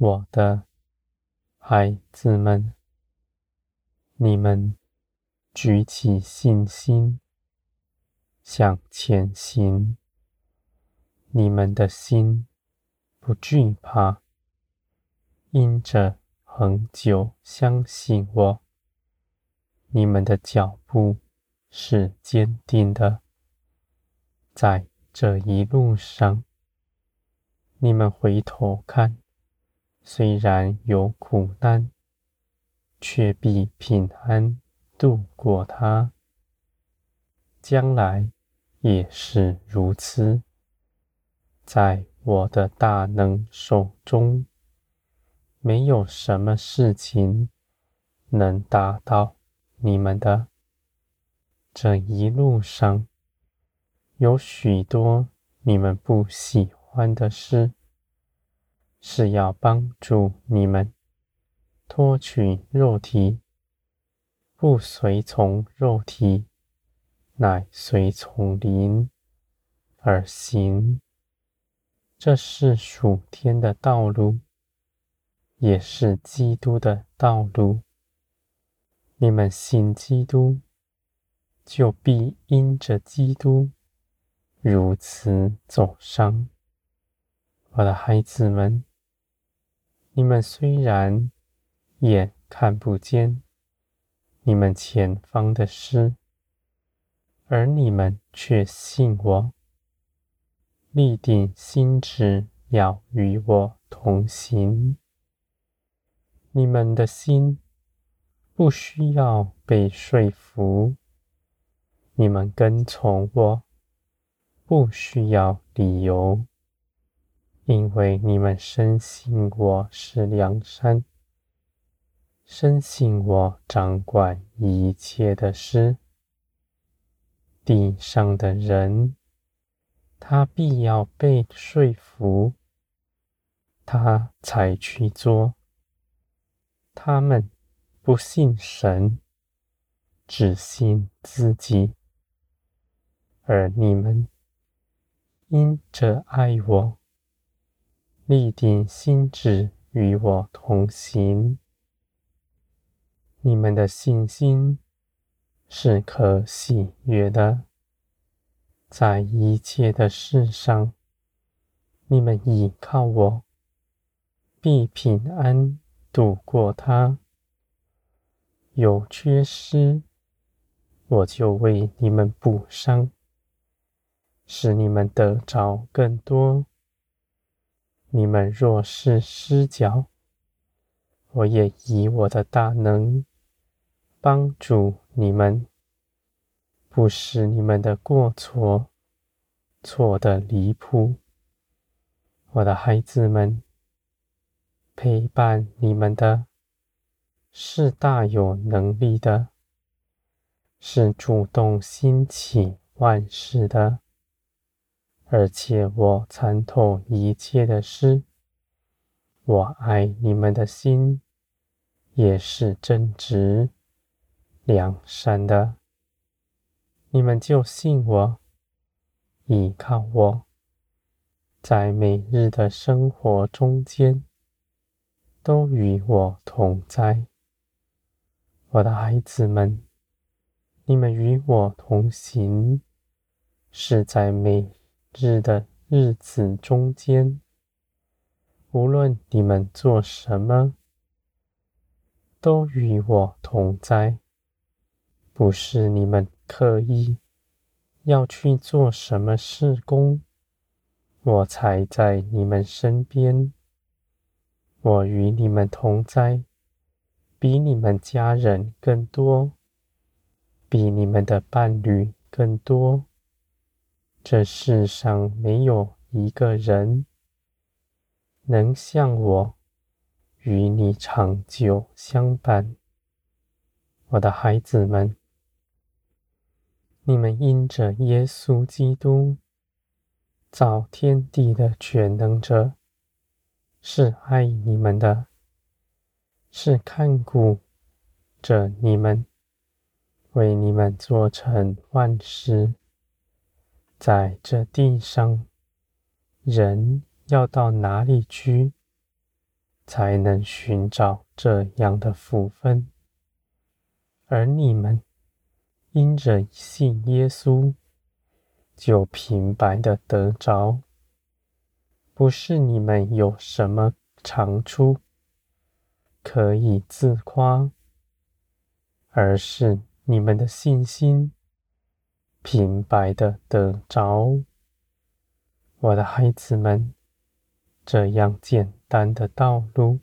我的孩子们，你们举起信心，向前行。你们的心不惧怕，因着恒久相信我，你们的脚步是坚定的。在这一路上，你们回头看。虽然有苦难，却必平安度过它。将来也是如此。在我的大能手中，没有什么事情能打倒你们的。这一路上，有许多你们不喜欢的事。是要帮助你们脱去肉体，不随从肉体，乃随从灵而行。这是属天的道路，也是基督的道路。你们信基督，就必因着基督如此走上。我的孩子们。你们虽然眼看不见你们前方的事，而你们却信我，立定心志要与我同行。你们的心不需要被说服，你们跟从我不需要理由。因为你们深信我是梁山，深信我掌管一切的事。地上的人，他必要被说服，他才去做。他们不信神，只信自己。而你们因着爱我。立定心志与我同行，你们的信心是可喜悦的，在一切的事上，你们倚靠我，必平安度过它。有缺失，我就为你们补上，使你们得着更多。你们若是失脚，我也以我的大能帮助你们，不使你们的过错错的离谱。我的孩子们，陪伴你们的是大有能力的，是主动兴起万事的。而且我参透一切的事，我爱你们的心也是正直、良善的。你们就信我，依靠我，在每日的生活中间都与我同在。我的孩子们，你们与我同行，是在每日的日子中间，无论你们做什么，都与我同在。不是你们刻意要去做什么事工，我才在你们身边。我与你们同在，比你们家人更多，比你们的伴侣更多。这世上没有一个人能像我与你长久相伴，我的孩子们，你们因着耶稣基督造天地的全能者，是爱你们的，是看顾着你们，为你们做成万事。在这地上，人要到哪里去，才能寻找这样的福分。而你们因着信耶稣，就平白的得着，不是你们有什么长处可以自夸，而是你们的信心平白的得着。我的孩子们，这样简单的道路，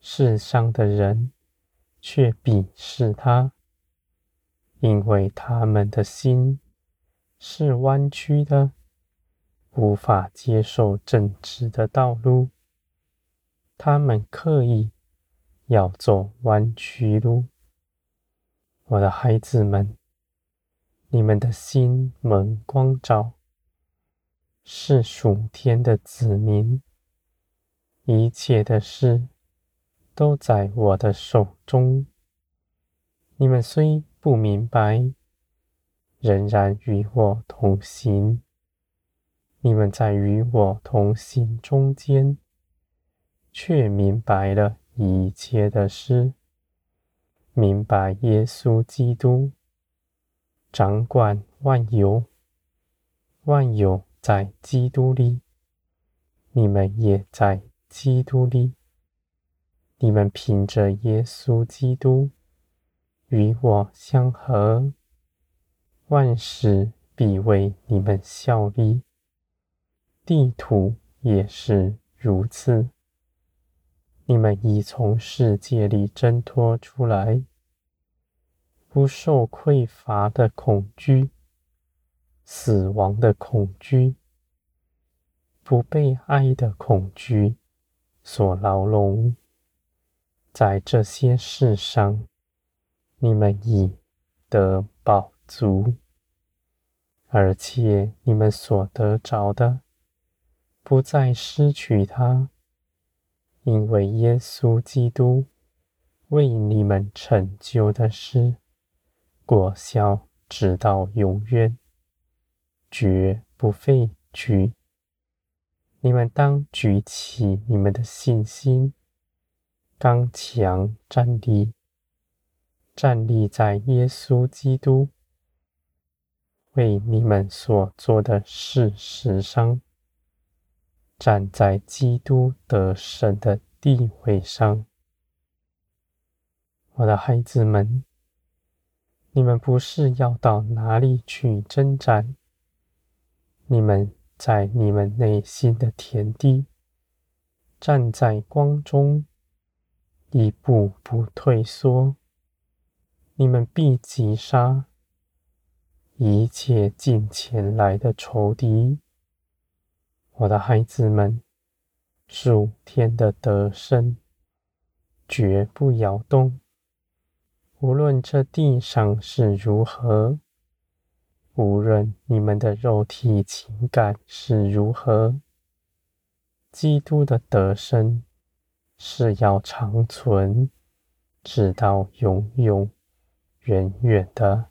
世上的人却鄙视他，因为他们的心是弯曲的，无法接受正直的道路。他们刻意要走弯曲路。我的孩子们，你们的心蒙光照。是属天的子民，一切的事都在我的手中。你们虽不明白，仍然与我同行。你们在与我同行中间，却明白了一切的事，明白耶稣基督掌管万有，万有。在基督里，你们也在基督里。你们凭着耶稣基督与我相合，万事必为你们效力。地土也是如此。你们已从世界里挣脱出来，不受匮乏的恐惧。死亡的恐惧，不被爱的恐惧所牢笼，在这些事上，你们已得饱足，而且你们所得着的，不再失去它，因为耶稣基督为你们成就的事，果效直到永远。绝不废去。你们当举起你们的信心，刚强站立，站立在耶稣基督为你们所做的事实上，站在基督得胜的地位上。我的孩子们，你们不是要到哪里去征战？你们在你们内心的田地，站在光中，一步不退缩。你们必击杀一切近前来的仇敌。我的孩子们，属天的得胜绝不摇动，无论这地上是如何。无论你们的肉体情感是如何，基督的得胜是要长存，直到永永远远的。